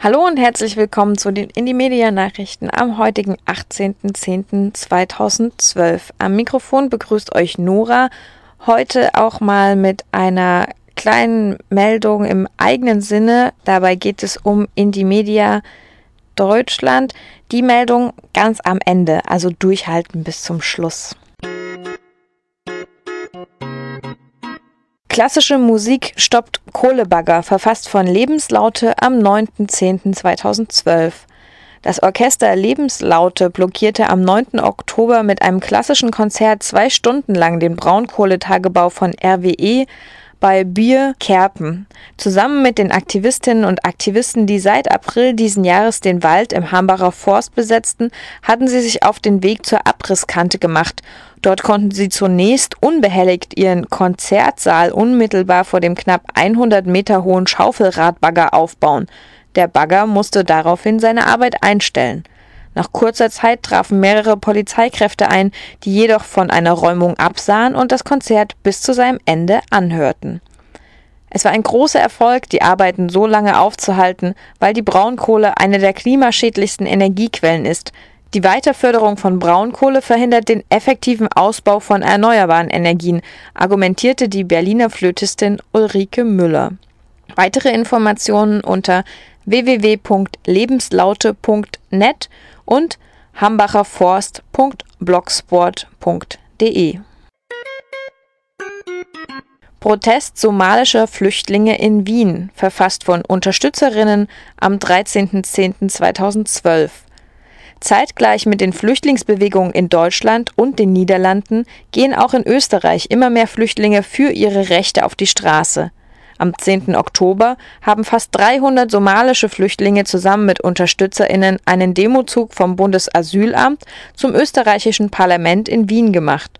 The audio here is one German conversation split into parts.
Hallo und herzlich willkommen zu den Indie Nachrichten am heutigen 18.10.2012. Am Mikrofon begrüßt euch Nora. Heute auch mal mit einer kleinen Meldung im eigenen Sinne. Dabei geht es um Indie Media Deutschland. Die Meldung ganz am Ende, also durchhalten bis zum Schluss. Klassische Musik stoppt Kohlebagger, verfasst von Lebenslaute am 9.10.2012. Das Orchester Lebenslaute blockierte am 9. Oktober mit einem klassischen Konzert zwei Stunden lang den Braunkohletagebau von RWE bei Bier Kerpen. Zusammen mit den Aktivistinnen und Aktivisten, die seit April diesen Jahres den Wald im Hambacher Forst besetzten, hatten sie sich auf den Weg zur Abrisskante gemacht. Dort konnten sie zunächst unbehelligt ihren Konzertsaal unmittelbar vor dem knapp 100 Meter hohen Schaufelradbagger aufbauen. Der Bagger musste daraufhin seine Arbeit einstellen. Nach kurzer Zeit trafen mehrere Polizeikräfte ein, die jedoch von einer Räumung absahen und das Konzert bis zu seinem Ende anhörten. Es war ein großer Erfolg, die Arbeiten so lange aufzuhalten, weil die Braunkohle eine der klimaschädlichsten Energiequellen ist. Die Weiterförderung von Braunkohle verhindert den effektiven Ausbau von erneuerbaren Energien, argumentierte die Berliner Flötistin Ulrike Müller. Weitere Informationen unter www.lebenslaute.net und hambacherforst.blogsport.de. Protest somalischer Flüchtlinge in Wien, verfasst von Unterstützerinnen am 13.10.2012. Zeitgleich mit den Flüchtlingsbewegungen in Deutschland und den Niederlanden gehen auch in Österreich immer mehr Flüchtlinge für ihre Rechte auf die Straße. Am 10. Oktober haben fast 300 somalische Flüchtlinge zusammen mit UnterstützerInnen einen Demozug vom Bundesasylamt zum österreichischen Parlament in Wien gemacht.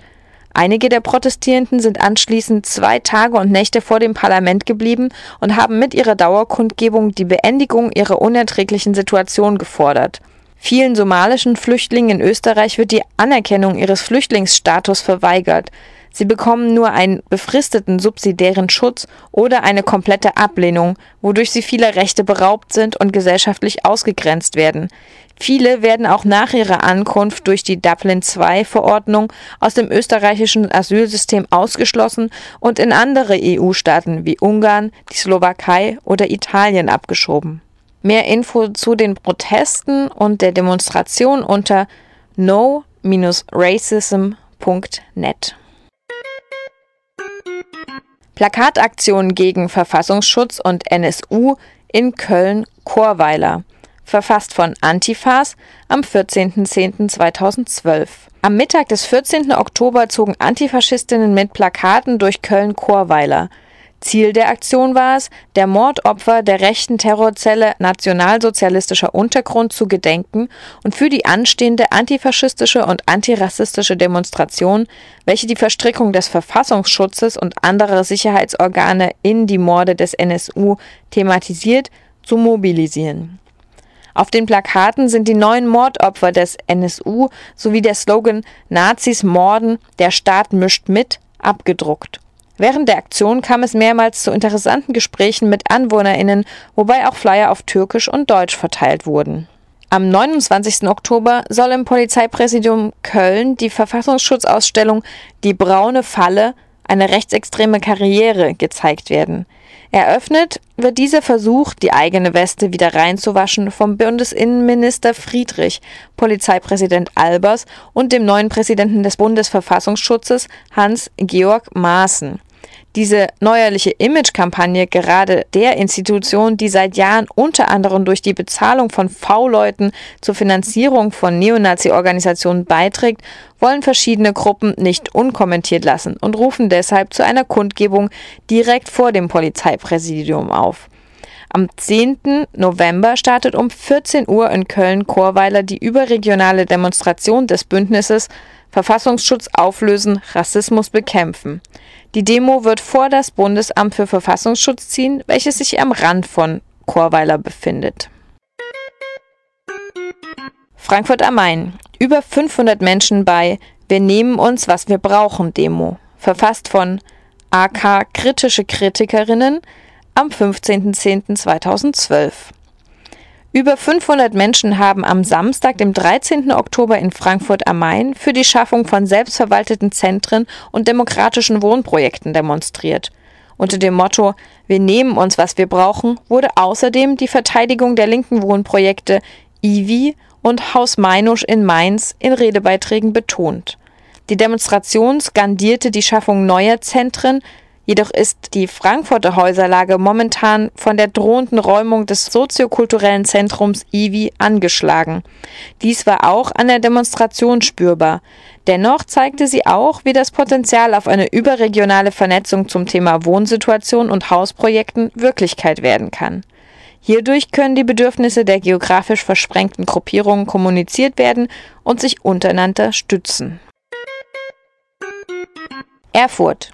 Einige der Protestierenden sind anschließend zwei Tage und Nächte vor dem Parlament geblieben und haben mit ihrer Dauerkundgebung die Beendigung ihrer unerträglichen Situation gefordert. Vielen somalischen Flüchtlingen in Österreich wird die Anerkennung ihres Flüchtlingsstatus verweigert. Sie bekommen nur einen befristeten subsidiären Schutz oder eine komplette Ablehnung, wodurch sie vieler Rechte beraubt sind und gesellschaftlich ausgegrenzt werden. Viele werden auch nach ihrer Ankunft durch die Dublin II-Verordnung aus dem österreichischen Asylsystem ausgeschlossen und in andere EU-Staaten wie Ungarn, die Slowakei oder Italien abgeschoben. Mehr Info zu den Protesten und der Demonstration unter no-racism.net. Plakataktion gegen Verfassungsschutz und NSU in Köln-Chorweiler. Verfasst von Antifas am 14.10.2012. Am Mittag des 14. Oktober zogen Antifaschistinnen mit Plakaten durch Köln-Chorweiler. Ziel der Aktion war es, der Mordopfer der rechten Terrorzelle Nationalsozialistischer Untergrund zu gedenken und für die anstehende antifaschistische und antirassistische Demonstration, welche die Verstrickung des Verfassungsschutzes und anderer Sicherheitsorgane in die Morde des NSU thematisiert, zu mobilisieren. Auf den Plakaten sind die neuen Mordopfer des NSU sowie der Slogan Nazis morden, der Staat mischt mit abgedruckt. Während der Aktion kam es mehrmals zu interessanten Gesprächen mit AnwohnerInnen, wobei auch Flyer auf Türkisch und Deutsch verteilt wurden. Am 29. Oktober soll im Polizeipräsidium Köln die Verfassungsschutzausstellung Die braune Falle eine rechtsextreme Karriere gezeigt werden. Eröffnet wird dieser Versuch, die eigene Weste wieder reinzuwaschen, vom Bundesinnenminister Friedrich, Polizeipräsident Albers und dem neuen Präsidenten des Bundesverfassungsschutzes Hans-Georg Maaßen. Diese neuerliche Image-Kampagne gerade der Institution, die seit Jahren unter anderem durch die Bezahlung von V-Leuten zur Finanzierung von Neonazi-Organisationen beiträgt, wollen verschiedene Gruppen nicht unkommentiert lassen und rufen deshalb zu einer Kundgebung direkt vor dem Polizeipräsidium auf. Am 10. November startet um 14 Uhr in Köln-Chorweiler die überregionale Demonstration des Bündnisses Verfassungsschutz auflösen, Rassismus bekämpfen. Die Demo wird vor das Bundesamt für Verfassungsschutz ziehen, welches sich am Rand von Chorweiler befindet. Frankfurt am Main. Über 500 Menschen bei Wir nehmen uns, was wir brauchen Demo. Verfasst von AK Kritische Kritikerinnen, am 15.10.2012. Über 500 Menschen haben am Samstag, dem 13. Oktober in Frankfurt am Main für die Schaffung von selbstverwalteten Zentren und demokratischen Wohnprojekten demonstriert. Unter dem Motto Wir nehmen uns, was wir brauchen, wurde außerdem die Verteidigung der linken Wohnprojekte IWI und Haus Meinusch in Mainz in Redebeiträgen betont. Die Demonstration skandierte die Schaffung neuer Zentren, Jedoch ist die Frankfurter Häuserlage momentan von der drohenden Räumung des soziokulturellen Zentrums IWI angeschlagen. Dies war auch an der Demonstration spürbar. Dennoch zeigte sie auch, wie das Potenzial auf eine überregionale Vernetzung zum Thema Wohnsituation und Hausprojekten Wirklichkeit werden kann. Hierdurch können die Bedürfnisse der geografisch versprengten Gruppierungen kommuniziert werden und sich untereinander stützen. Erfurt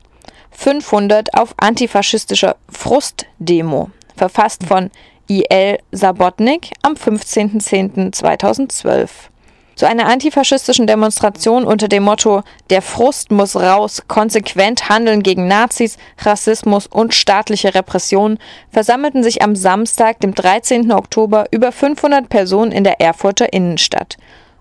500 auf antifaschistischer Frustdemo, verfasst von I.L. Sabotnik am 15.10.2012. Zu einer antifaschistischen Demonstration unter dem Motto Der Frust muss raus, konsequent handeln gegen Nazis, Rassismus und staatliche Repression versammelten sich am Samstag, dem 13. Oktober, über 500 Personen in der Erfurter Innenstadt.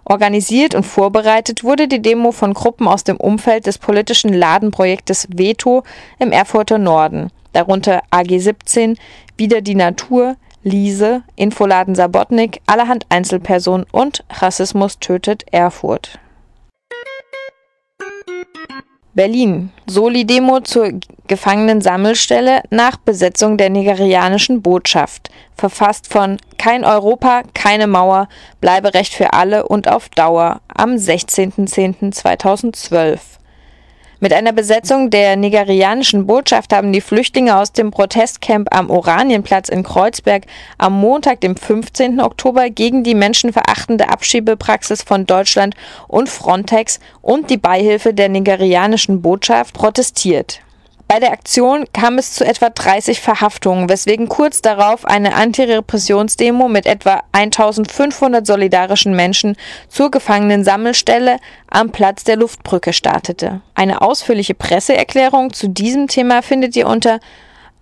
Organisiert und vorbereitet wurde die Demo von Gruppen aus dem Umfeld des politischen Ladenprojektes Veto im Erfurter Norden, darunter AG 17, Wieder die Natur, Liese, Infoladen Sabotnik, allerhand Einzelpersonen und Rassismus tötet Erfurt. Berlin. Soli-Demo zur Gefangenensammelstelle nach Besetzung der nigerianischen Botschaft. Verfasst von Kein Europa, keine Mauer, Bleiberecht für alle und auf Dauer am 16.10.2012. Mit einer Besetzung der nigerianischen Botschaft haben die Flüchtlinge aus dem Protestcamp am Oranienplatz in Kreuzberg am Montag, dem 15. Oktober, gegen die menschenverachtende Abschiebepraxis von Deutschland und Frontex und die Beihilfe der nigerianischen Botschaft protestiert. Bei der Aktion kam es zu etwa 30 Verhaftungen, weswegen kurz darauf eine Antirepressionsdemo mit etwa 1500 solidarischen Menschen zur Gefangenensammelstelle am Platz der Luftbrücke startete. Eine ausführliche Presseerklärung zu diesem Thema findet ihr unter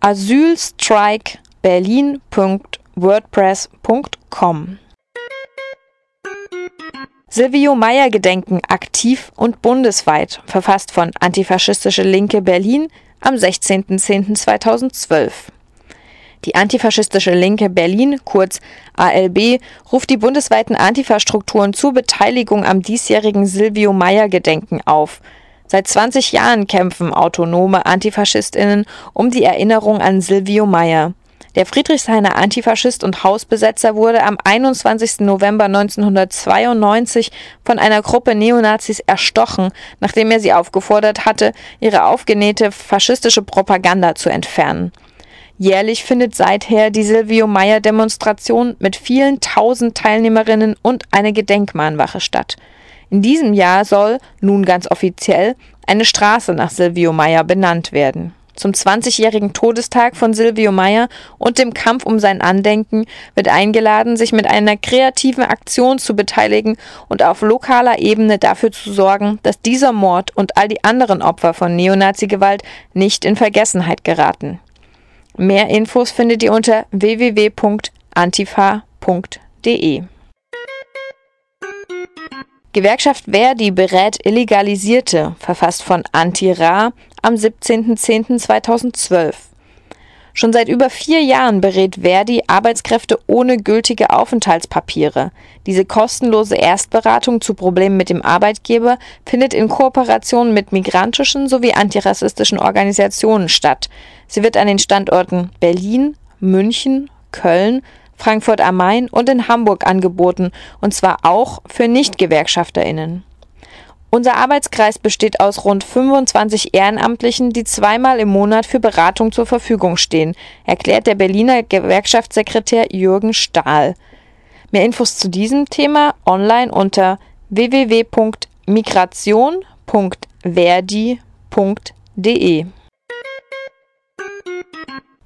asylstrikeberlin.wordpress.com. Silvio Meyer Gedenken aktiv und bundesweit, verfasst von Antifaschistische Linke Berlin am 16.10.2012. Die antifaschistische Linke Berlin, kurz ALB, ruft die bundesweiten Antifa-Strukturen zur Beteiligung am diesjährigen Silvio Meyer-Gedenken auf. Seit 20 Jahren kämpfen autonome Antifaschistinnen um die Erinnerung an Silvio Meyer. Der Friedrichshainer Antifaschist und Hausbesetzer wurde am 21. November 1992 von einer Gruppe Neonazis erstochen, nachdem er sie aufgefordert hatte, ihre aufgenähte faschistische Propaganda zu entfernen. Jährlich findet seither die Silvio Meyer Demonstration mit vielen tausend Teilnehmerinnen und eine Gedenkmahnwache statt. In diesem Jahr soll, nun ganz offiziell, eine Straße nach Silvio Meyer benannt werden. Zum 20-jährigen Todestag von Silvio Meyer und dem Kampf um sein Andenken wird eingeladen, sich mit einer kreativen Aktion zu beteiligen und auf lokaler Ebene dafür zu sorgen, dass dieser Mord und all die anderen Opfer von Neonazi-Gewalt nicht in Vergessenheit geraten. Mehr Infos findet ihr unter www.antifa.de. Gewerkschaft Verdi berät Illegalisierte, verfasst von Anti-Ra am 17.10.2012. Schon seit über vier Jahren berät Verdi Arbeitskräfte ohne gültige Aufenthaltspapiere. Diese kostenlose Erstberatung zu Problemen mit dem Arbeitgeber findet in Kooperation mit migrantischen sowie antirassistischen Organisationen statt. Sie wird an den Standorten Berlin, München, Köln, Frankfurt am Main und in Hamburg angeboten, und zwar auch für Nicht-GewerkschafterInnen. Unser Arbeitskreis besteht aus rund 25 Ehrenamtlichen, die zweimal im Monat für Beratung zur Verfügung stehen, erklärt der Berliner Gewerkschaftssekretär Jürgen Stahl. Mehr Infos zu diesem Thema online unter www.migration.verdi.de.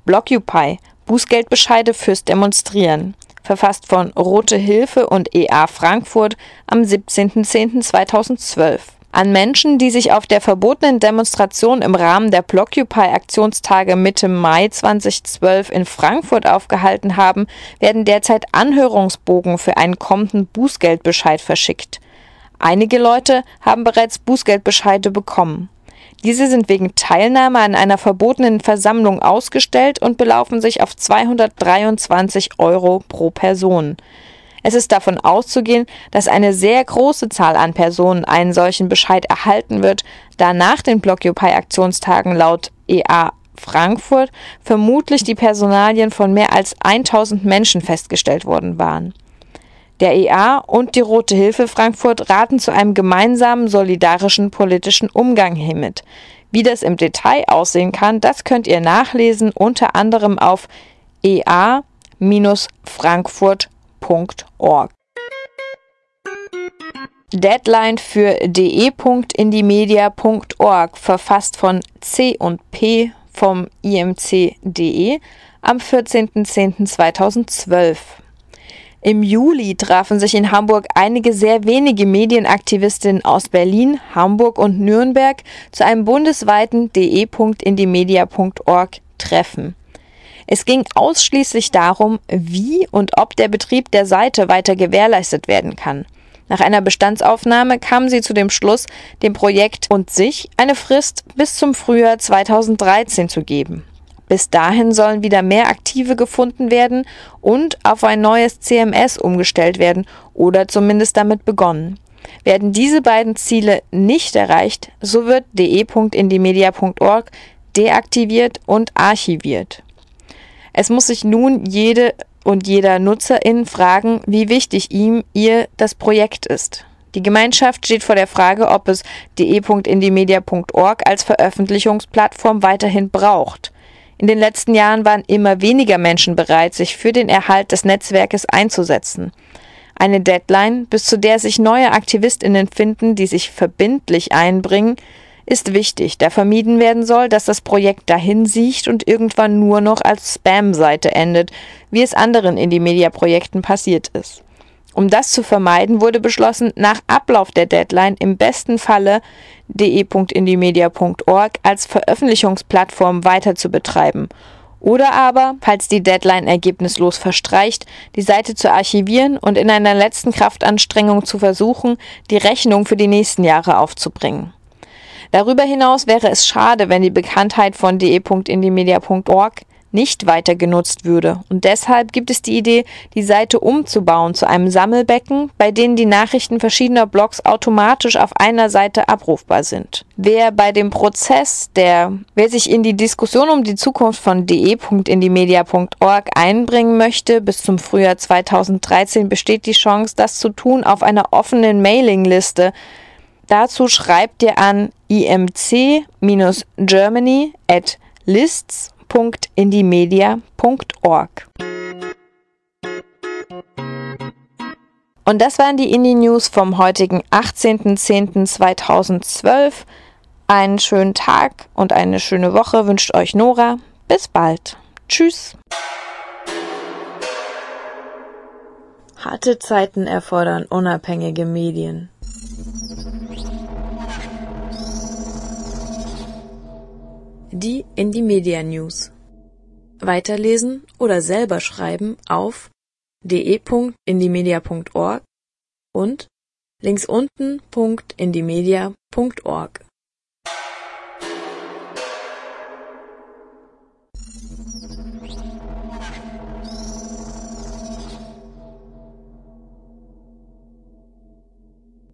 Blockupy Bußgeldbescheide fürs Demonstrieren verfasst von Rote Hilfe und EA Frankfurt am 17.10.2012 an Menschen, die sich auf der verbotenen Demonstration im Rahmen der Blockupy-Aktionstage Mitte Mai 2012 in Frankfurt aufgehalten haben, werden derzeit Anhörungsbogen für einen kommenden Bußgeldbescheid verschickt. Einige Leute haben bereits Bußgeldbescheide bekommen. Diese sind wegen Teilnahme an einer verbotenen Versammlung ausgestellt und belaufen sich auf 223 Euro pro Person. Es ist davon auszugehen, dass eine sehr große Zahl an Personen einen solchen Bescheid erhalten wird, da nach den Blockupy-Aktionstagen laut EA Frankfurt vermutlich die Personalien von mehr als 1000 Menschen festgestellt worden waren. Der EA und die Rote Hilfe Frankfurt raten zu einem gemeinsamen solidarischen politischen Umgang hiermit. Wie das im Detail aussehen kann, das könnt ihr nachlesen unter anderem auf ea-frankfurt.org. Deadline für de.indimedia.org, verfasst von C und P vom IMC.de am 14.10.2012. Im Juli trafen sich in Hamburg einige sehr wenige Medienaktivistinnen aus Berlin, Hamburg und Nürnberg zu einem bundesweiten de.indimedia.org Treffen. Es ging ausschließlich darum, wie und ob der Betrieb der Seite weiter gewährleistet werden kann. Nach einer Bestandsaufnahme kamen sie zu dem Schluss, dem Projekt und sich eine Frist bis zum Frühjahr 2013 zu geben. Bis dahin sollen wieder mehr Aktive gefunden werden und auf ein neues CMS umgestellt werden oder zumindest damit begonnen. Werden diese beiden Ziele nicht erreicht, so wird de.indimedia.org deaktiviert und archiviert. Es muss sich nun jede und jeder Nutzerin fragen, wie wichtig ihm ihr das Projekt ist. Die Gemeinschaft steht vor der Frage, ob es de.indimedia.org als Veröffentlichungsplattform weiterhin braucht. In den letzten Jahren waren immer weniger Menschen bereit, sich für den Erhalt des Netzwerkes einzusetzen. Eine Deadline, bis zu der sich neue Aktivistinnen finden, die sich verbindlich einbringen, ist wichtig, da vermieden werden soll, dass das Projekt dahin siecht und irgendwann nur noch als Spam-Seite endet, wie es anderen Indie-Media-Projekten passiert ist. Um das zu vermeiden, wurde beschlossen, nach Ablauf der Deadline im besten Falle de.indimedia.org als Veröffentlichungsplattform weiter zu betreiben oder aber, falls die Deadline ergebnislos verstreicht, die Seite zu archivieren und in einer letzten Kraftanstrengung zu versuchen, die Rechnung für die nächsten Jahre aufzubringen. Darüber hinaus wäre es schade, wenn die Bekanntheit von de.indimedia.org nicht weiter genutzt würde. Und deshalb gibt es die Idee, die Seite umzubauen zu einem Sammelbecken, bei dem die Nachrichten verschiedener Blogs automatisch auf einer Seite abrufbar sind. Wer bei dem Prozess der, wer sich in die Diskussion um die Zukunft von de.indimedia.org einbringen möchte, bis zum Frühjahr 2013 besteht die Chance, das zu tun auf einer offenen Mailingliste. Dazu schreibt ihr an imc-germany at lists www.indiemedia.org. Und das waren die Indie News vom heutigen 18.10.2012. Einen schönen Tag und eine schöne Woche wünscht euch Nora. Bis bald. Tschüss. Harte Zeiten erfordern unabhängige Medien. Die Indie Media News. Weiterlesen oder selber schreiben auf de.indiemedia.org und links unten.indiemedia.org